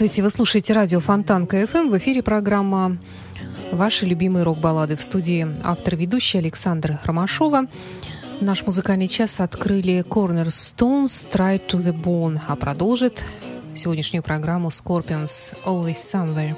Здравствуйте, вы слушаете радио Фонтан КФМ. В эфире программа «Ваши любимые рок-баллады». В студии автор-ведущий Александр Ромашова. Наш музыкальный час открыли Cornerstones «Try to the Bone», а продолжит сегодняшнюю программу Scorpions «Always Somewhere».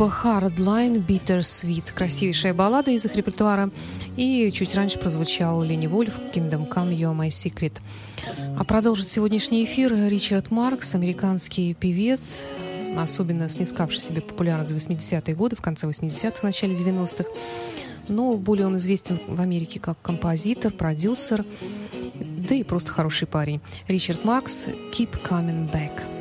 Группа Hardline Bittersweet. Красивейшая баллада из их репертуара. И чуть раньше прозвучал Ленни Вольф Kingdom Come You're My Secret. А продолжит сегодняшний эфир Ричард Маркс, американский певец, особенно снискавший себе популярность в 80-е годы, в конце 80-х, начале 90-х. Но более он известен в Америке как композитор, продюсер, да и просто хороший парень. Ричард Маркс «Keep Coming Back».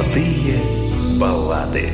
Золотые баллады.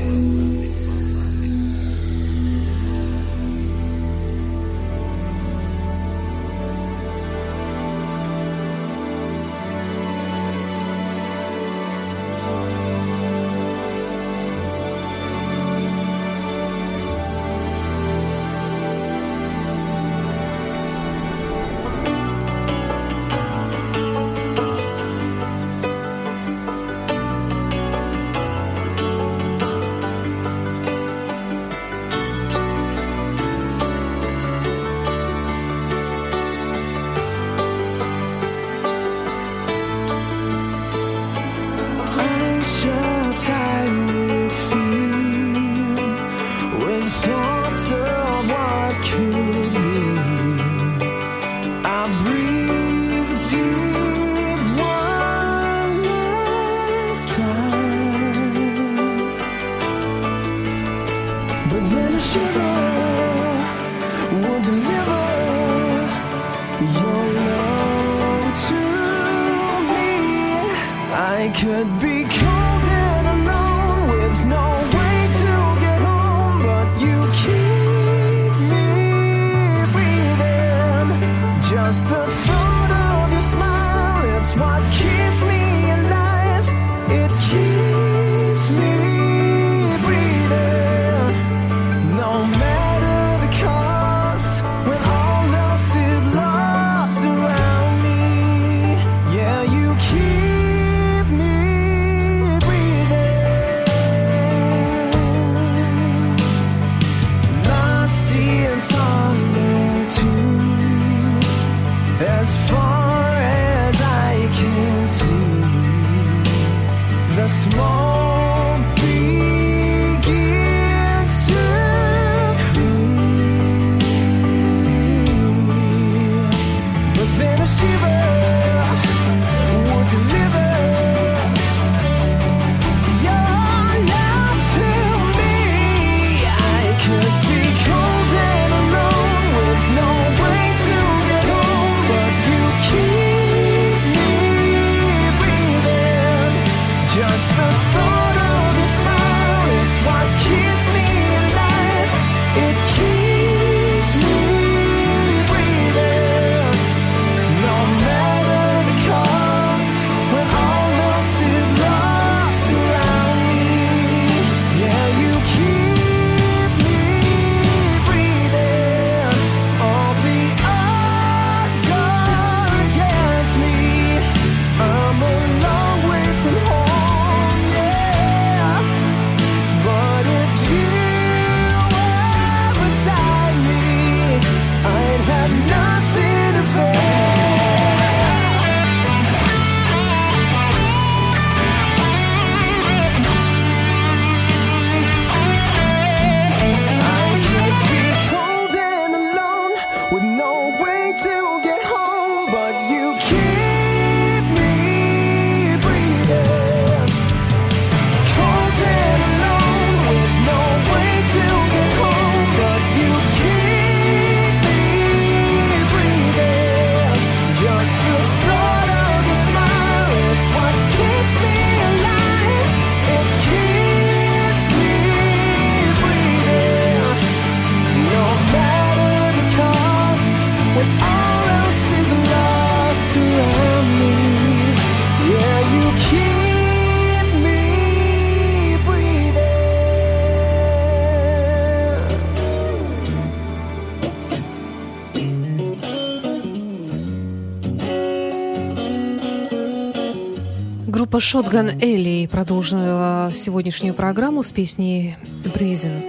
Группа Shotgun Элли продолжила сегодняшнюю программу с песней «Брезин».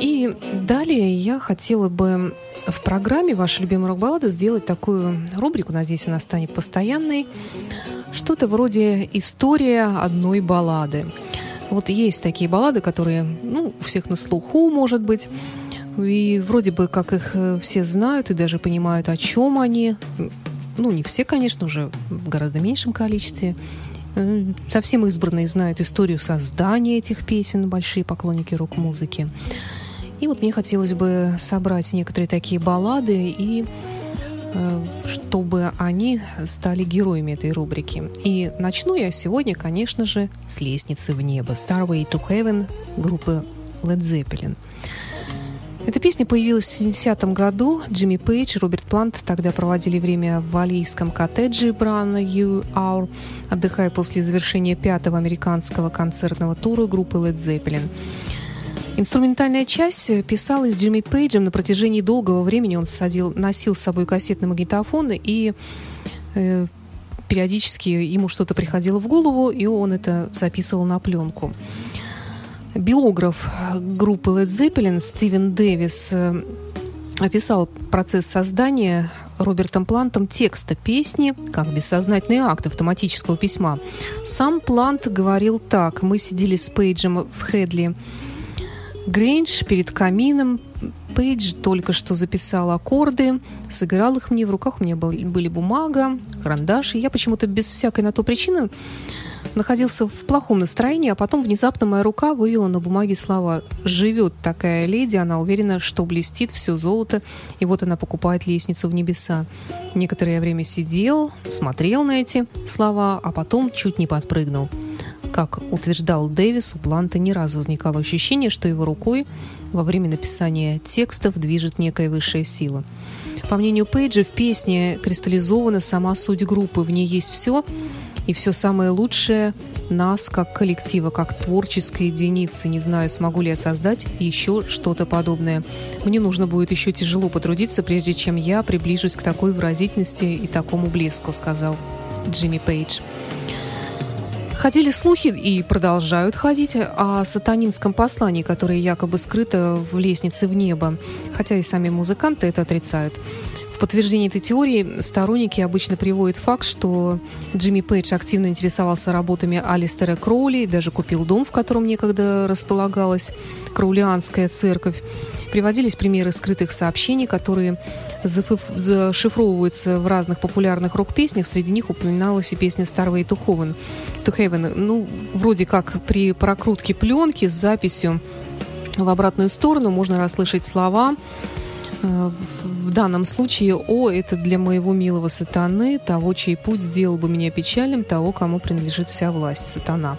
И далее я хотела бы в программе «Ваша любимая рок-баллада» сделать такую рубрику, надеюсь, она станет постоянной. Что-то вроде «История одной баллады». Вот есть такие баллады, которые, ну, у всех на слуху, может быть, и вроде бы как их э, все знают и даже понимают, о чем они, ну, не все, конечно, уже в гораздо меньшем количестве. Э, совсем избранные знают историю создания этих песен, большие поклонники рок-музыки. И вот мне хотелось бы собрать некоторые такие баллады и э, чтобы они стали героями этой рубрики. И начну я сегодня, конечно же, с «Лестницы в небо» «Starway to Heaven» группы Led Zeppelin. Эта песня появилась в 70-м году. Джимми Пейдж и Роберт Плант тогда проводили время в валийском коттедже Брана Ю Аур, отдыхая после завершения пятого американского концертного тура группы Led Zeppelin. Инструментальная часть писалась Джимми Пейджем на протяжении долгого времени. Он садил, носил с собой кассетный магнитофон и э, периодически ему что-то приходило в голову, и он это записывал на пленку. Биограф группы Led Zeppelin Стивен Дэвис э, описал процесс создания Робертом Плантом текста песни как бессознательный акт автоматического письма. Сам Плант говорил так. Мы сидели с Пейджем в Хедли Грейндж перед камином. Пейдж только что записал аккорды, сыграл их мне. В руках у меня были бумага, карандаш. И я почему-то без всякой на то причины находился в плохом настроении, а потом внезапно моя рука вывела на бумаге слова «Живет такая леди, она уверена, что блестит все золото, и вот она покупает лестницу в небеса». Некоторое время сидел, смотрел на эти слова, а потом чуть не подпрыгнул. Как утверждал Дэвис, у Планта не раз возникало ощущение, что его рукой во время написания текстов движет некая высшая сила. По мнению Пейджа, в песне кристаллизована сама суть группы. В ней есть все, и все самое лучшее нас как коллектива, как творческой единицы. Не знаю, смогу ли я создать еще что-то подобное. Мне нужно будет еще тяжело потрудиться, прежде чем я приближусь к такой выразительности и такому блеску, сказал Джимми Пейдж. Ходили слухи и продолжают ходить о сатанинском послании, которое якобы скрыто в лестнице в небо, хотя и сами музыканты это отрицают подтверждение этой теории сторонники обычно приводят факт, что Джимми Пейдж активно интересовался работами Алистера Кроули даже купил дом, в котором некогда располагалась Кроулианская церковь. Приводились примеры скрытых сообщений, которые зашифровываются в разных популярных рок-песнях. Среди них упоминалась и песня Starway to Heaven. To Heaven. Ну, вроде как при прокрутке пленки с записью в обратную сторону можно расслышать слова в данном случае «О, это для моего милого сатаны, того, чей путь сделал бы меня печальным, того, кому принадлежит вся власть сатана».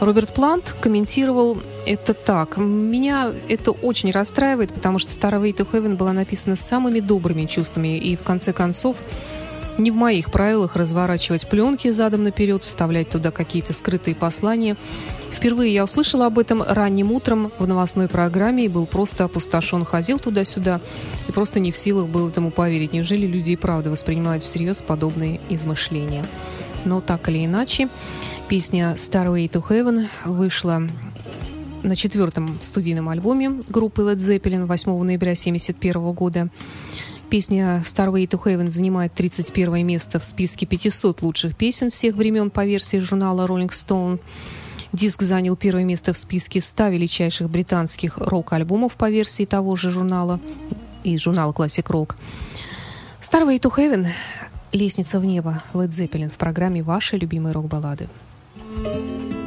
Роберт Плант комментировал это так. Меня это очень расстраивает, потому что «Starway to Heaven» была написана с самыми добрыми чувствами, и в конце концов не в моих правилах разворачивать пленки задом наперед, вставлять туда какие-то скрытые послания. Впервые я услышала об этом ранним утром в новостной программе и был просто опустошен. Ходил туда-сюда и просто не в силах был этому поверить. Неужели люди и правда воспринимают всерьез подобные измышления? Но так или иначе, песня «Starway to Heaven» вышла на четвертом студийном альбоме группы Led Zeppelin 8 ноября 1971 года. Песня «Starway to Heaven» занимает 31 место в списке 500 лучших песен всех времен по версии журнала Rolling Stone. Диск занял первое место в списке 100 величайших британских рок-альбомов по версии того же журнала и журнала Classic Rock. «Starway to Heaven» — «Лестница в небо» Led Zeppelin в программе «Ваши любимые рок-баллады». Золотые баллады.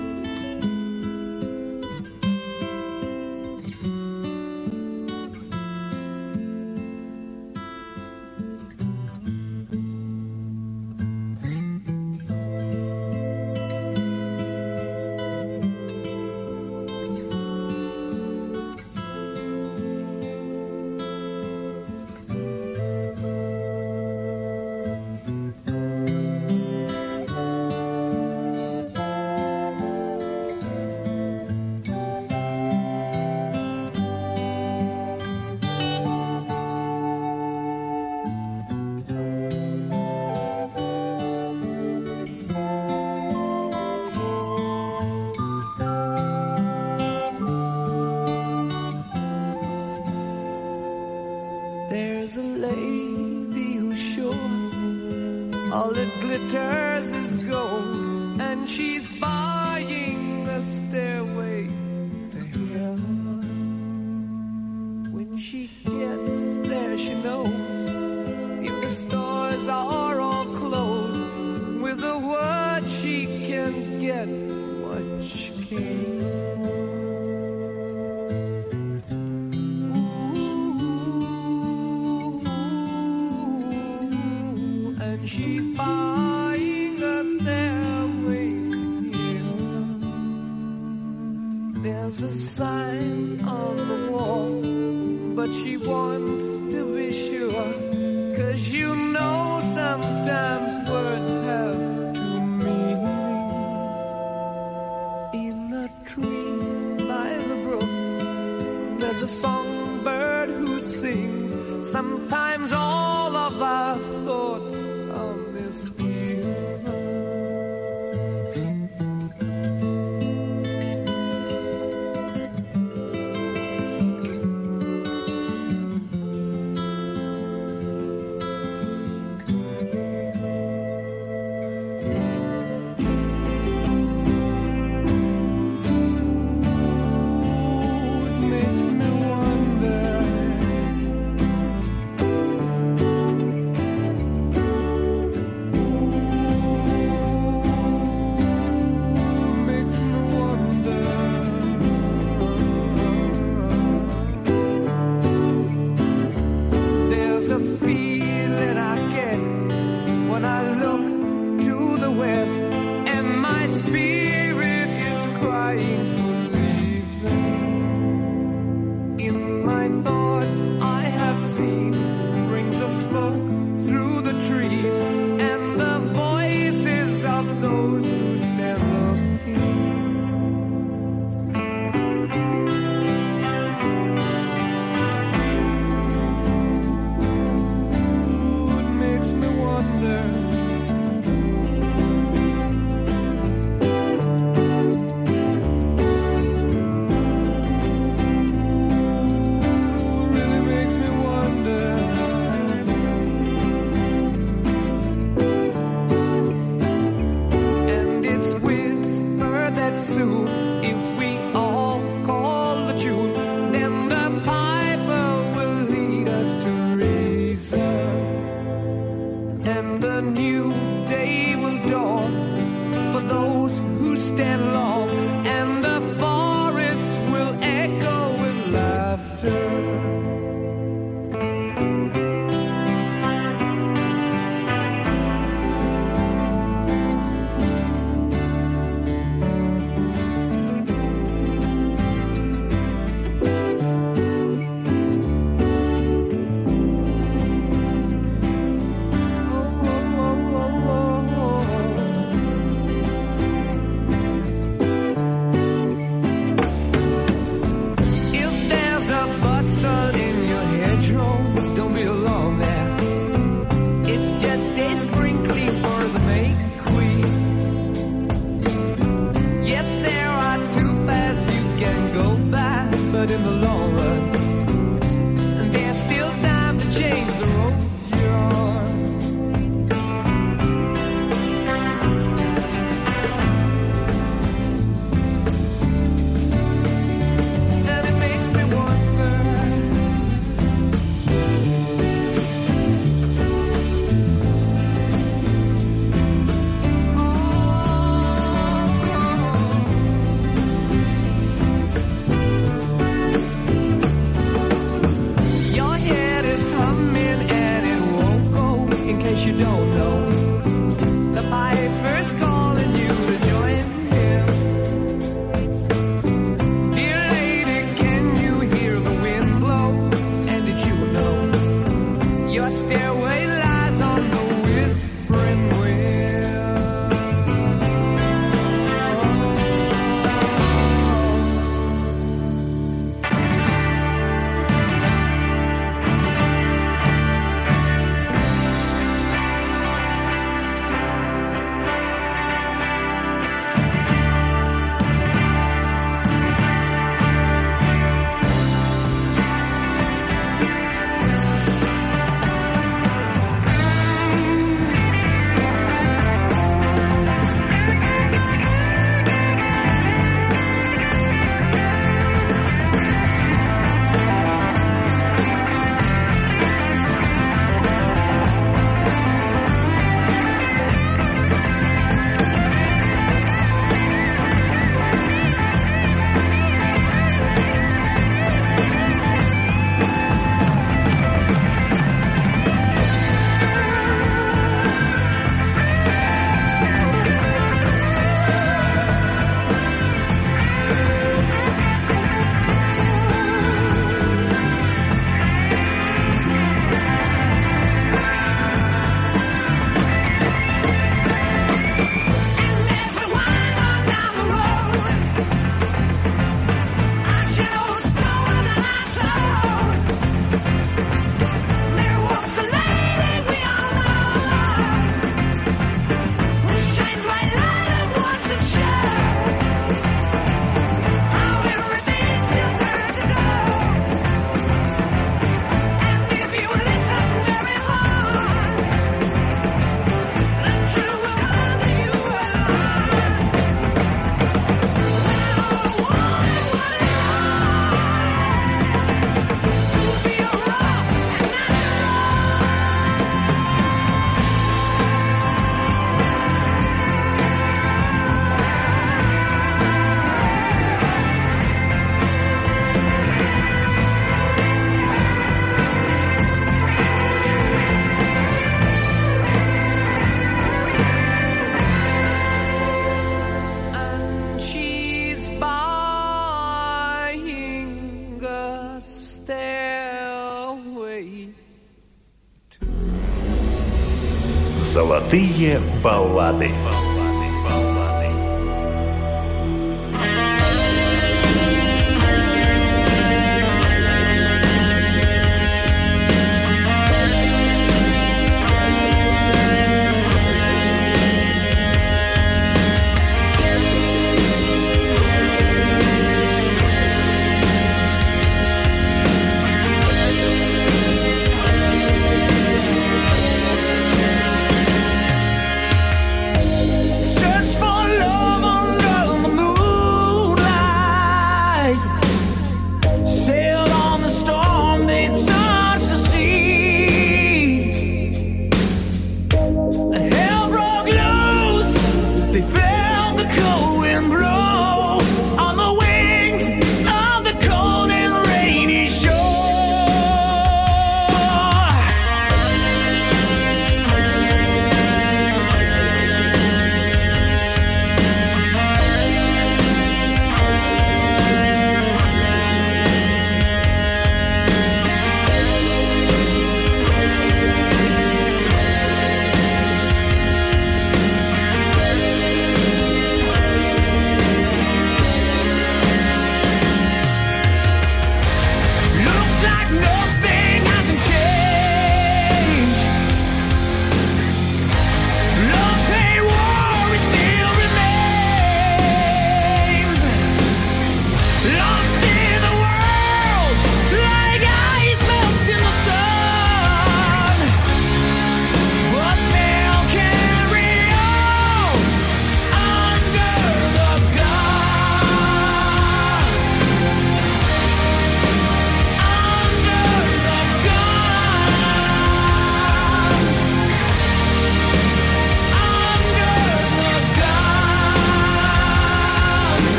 Руди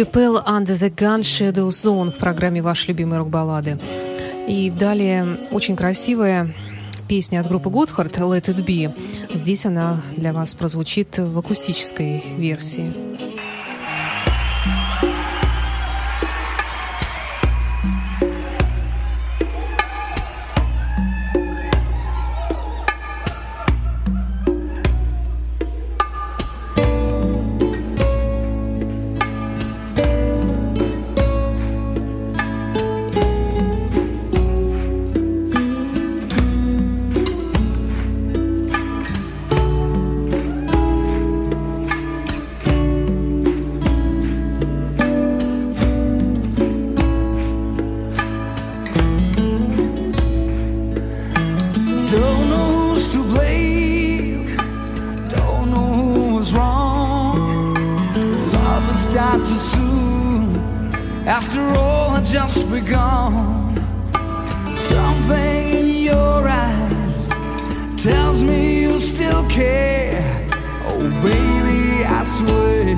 Пелл «Under the Gun Shadow Zone» в программе «Ваши любимые рок-баллады». И далее очень красивая песня от группы Готхард «Let It Be». Здесь она для вас прозвучит в акустической версии. will start too soon. After all, I just begun. Something in your eyes tells me you still care. Oh, baby, I swear.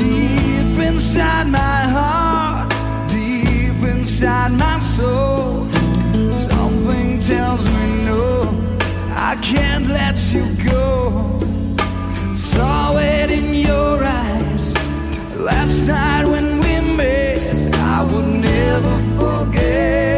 Deep inside my heart, deep inside my soul, something tells me no. I can't let you go saw it in your eyes last night when we met. I will never forget.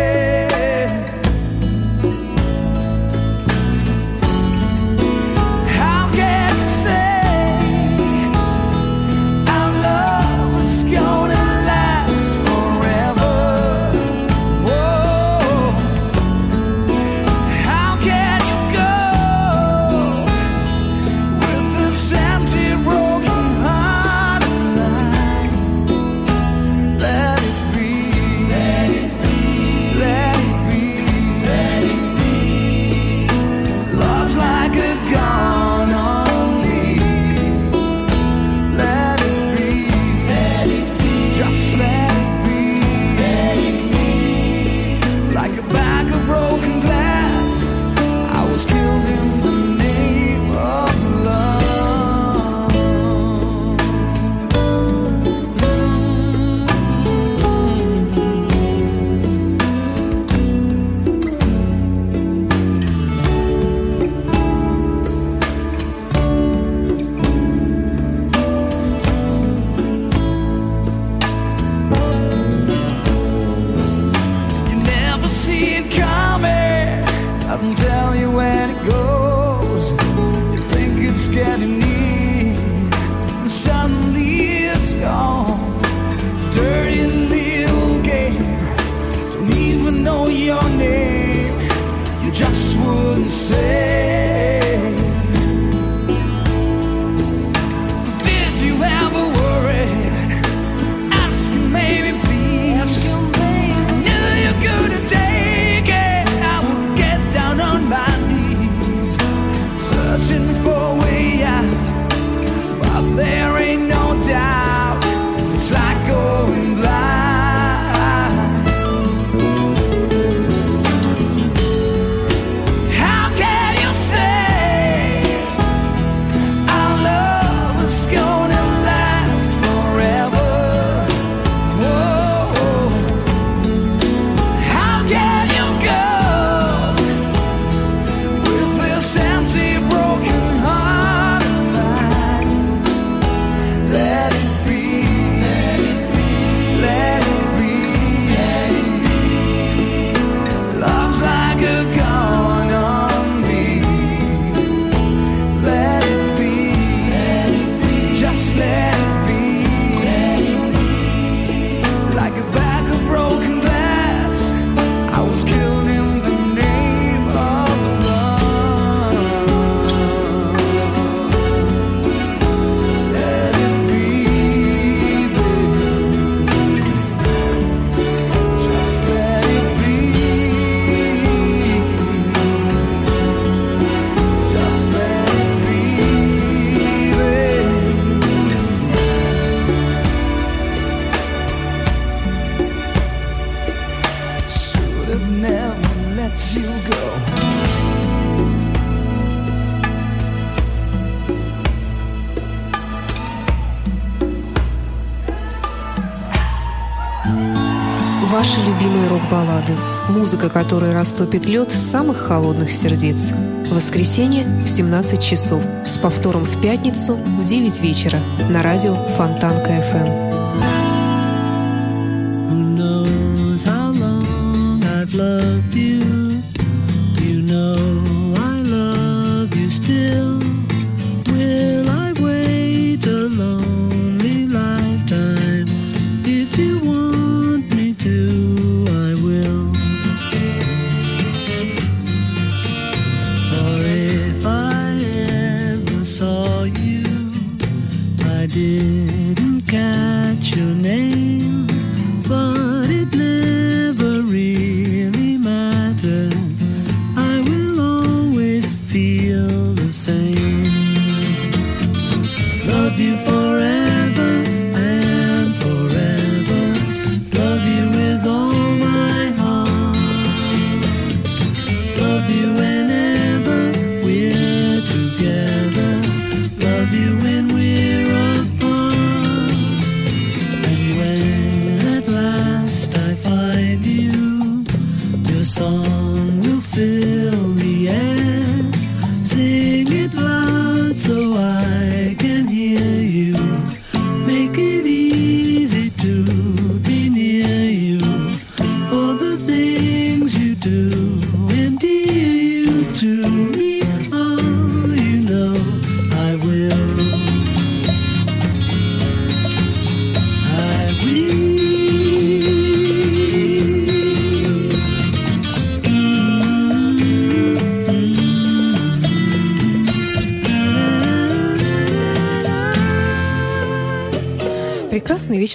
Музыка, которая растопит лед самых холодных сердец. В воскресенье в 17 часов с повтором в пятницу в 9 вечера на радио Фонтанка FM.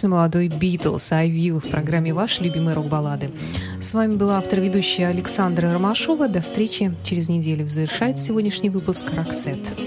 появился молодой Битлз «I Will» в программе «Ваши любимые рок-баллады». С вами была автор-ведущая Александра Ромашова. До встречи через неделю. Завершает сегодняшний выпуск «Роксет».